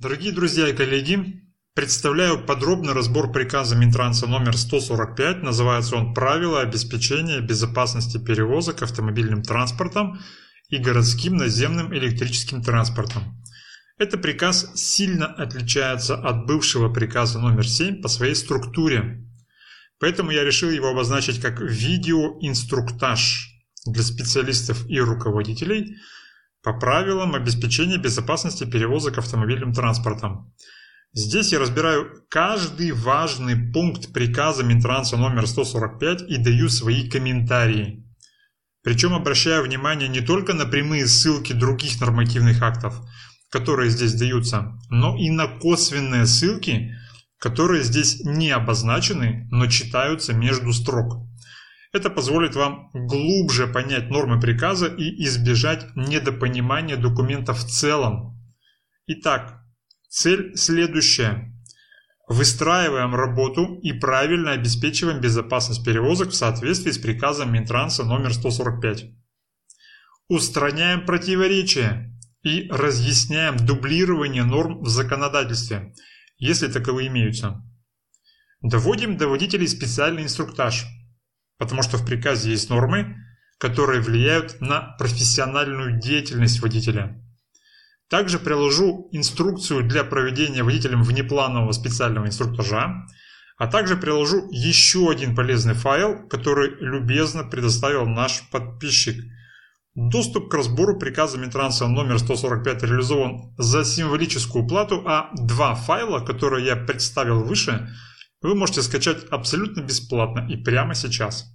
Дорогие друзья и коллеги, представляю подробный разбор приказа Минтранса номер 145. Называется он «Правила обеспечения безопасности перевозок автомобильным транспортом и городским наземным электрическим транспортом». Этот приказ сильно отличается от бывшего приказа номер 7 по своей структуре. Поэтому я решил его обозначить как видеоинструктаж для специалистов и руководителей – по правилам обеспечения безопасности перевозок автомобильным транспортом. Здесь я разбираю каждый важный пункт приказа Минтранса номер 145 и даю свои комментарии. Причем обращаю внимание не только на прямые ссылки других нормативных актов, которые здесь даются, но и на косвенные ссылки, которые здесь не обозначены, но читаются между строк. Это позволит вам глубже понять нормы приказа и избежать недопонимания документа в целом. Итак, цель следующая. Выстраиваем работу и правильно обеспечиваем безопасность перевозок в соответствии с приказом Минтранса номер 145. Устраняем противоречия и разъясняем дублирование норм в законодательстве, если таковые имеются. Доводим до водителей специальный инструктаж – потому что в приказе есть нормы, которые влияют на профессиональную деятельность водителя. Также приложу инструкцию для проведения водителем внепланового специального инструктажа, а также приложу еще один полезный файл, который любезно предоставил наш подписчик. Доступ к разбору приказа Минтранса номер 145 реализован за символическую плату, а два файла, которые я представил выше – вы можете скачать абсолютно бесплатно и прямо сейчас.